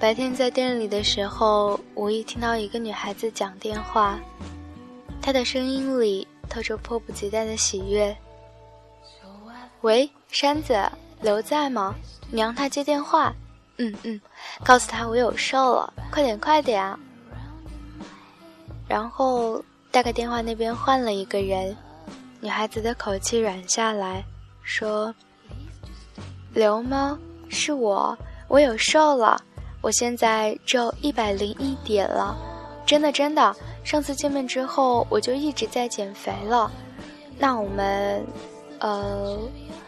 白天在店里的时候，无意听到一个女孩子讲电话，她的声音里透着迫不及待的喜悦。喂，山子，刘在吗？你让他接电话。嗯嗯，告诉他我有事了，快点快点啊！然后大概电话那边换了一个人，女孩子的口气软下来，说：“刘吗？是我，我有瘦了。”我现在只有一百零一点了，真的真的。上次见面之后，我就一直在减肥了。那我们，呃，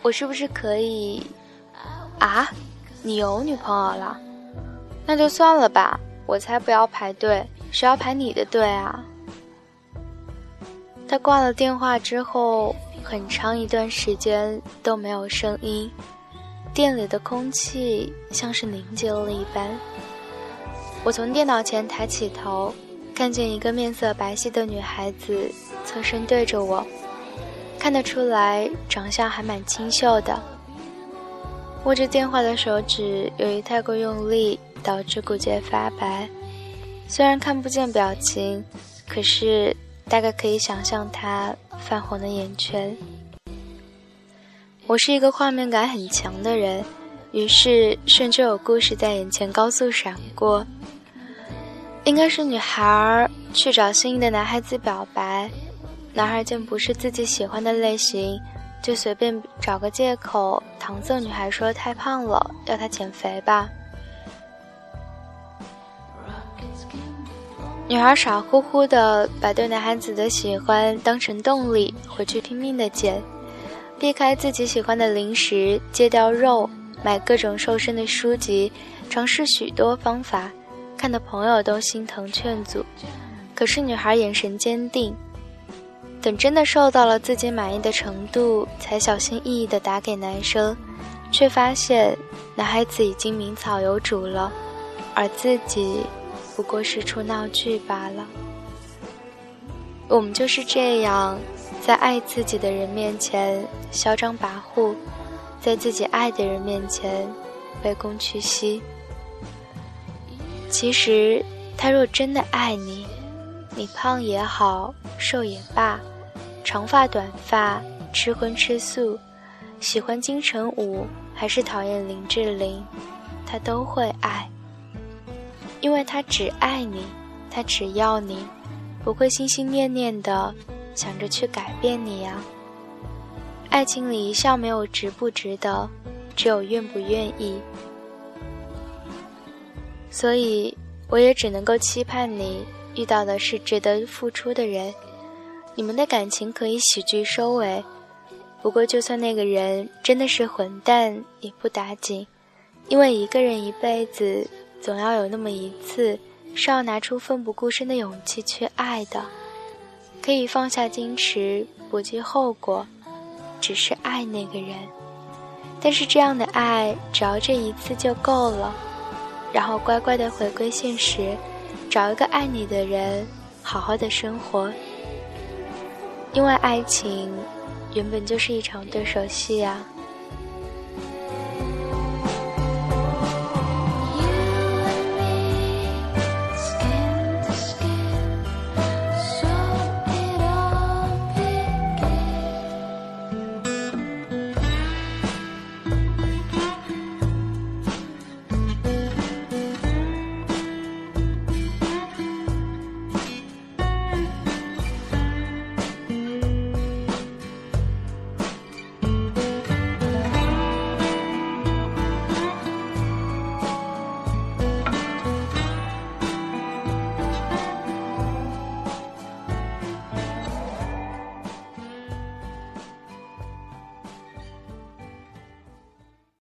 我是不是可以？啊，你有女朋友了？那就算了吧，我才不要排队，谁要排你的队啊？他挂了电话之后，很长一段时间都没有声音。店里的空气像是凝结了一般。我从电脑前抬起头，看见一个面色白皙的女孩子侧身对着我，看得出来长相还蛮清秀的。握着电话的手指由于太过用力，导致骨节发白。虽然看不见表情，可是大概可以想象她泛红的眼圈。我是一个画面感很强的人，于是甚至有故事在眼前高速闪过。应该是女孩去找心仪的男孩子表白，男孩见不是自己喜欢的类型，就随便找个借口搪塞女孩说太胖了，要她减肥吧。女孩傻乎乎的把对男孩子的喜欢当成动力，回去拼命的减。避开自己喜欢的零食，戒掉肉，买各种瘦身的书籍，尝试许多方法，看得朋友都心疼劝阻。可是女孩眼神坚定，等真的瘦到了自己满意的程度，才小心翼翼地打给男生，却发现男孩子已经名草有主了，而自己不过是出闹剧罢了。我们就是这样。在爱自己的人面前嚣张跋扈，在自己爱的人面前卑躬屈膝。其实，他若真的爱你，你胖也好，瘦也罢，长发短发，吃荤吃素，喜欢金城武还是讨厌林志玲，他都会爱，因为他只爱你，他只要你，不会心心念念的。想着去改变你呀。爱情里一向没有值不值得，只有愿不愿意。所以，我也只能够期盼你遇到的是值得付出的人。你们的感情可以喜剧收尾，不过就算那个人真的是混蛋，也不打紧，因为一个人一辈子，总要有那么一次，是要拿出奋不顾身的勇气去爱的。可以放下矜持，不计后果，只是爱那个人。但是这样的爱，只要这一次就够了，然后乖乖的回归现实，找一个爱你的人，好好的生活。因为爱情，原本就是一场对手戏啊。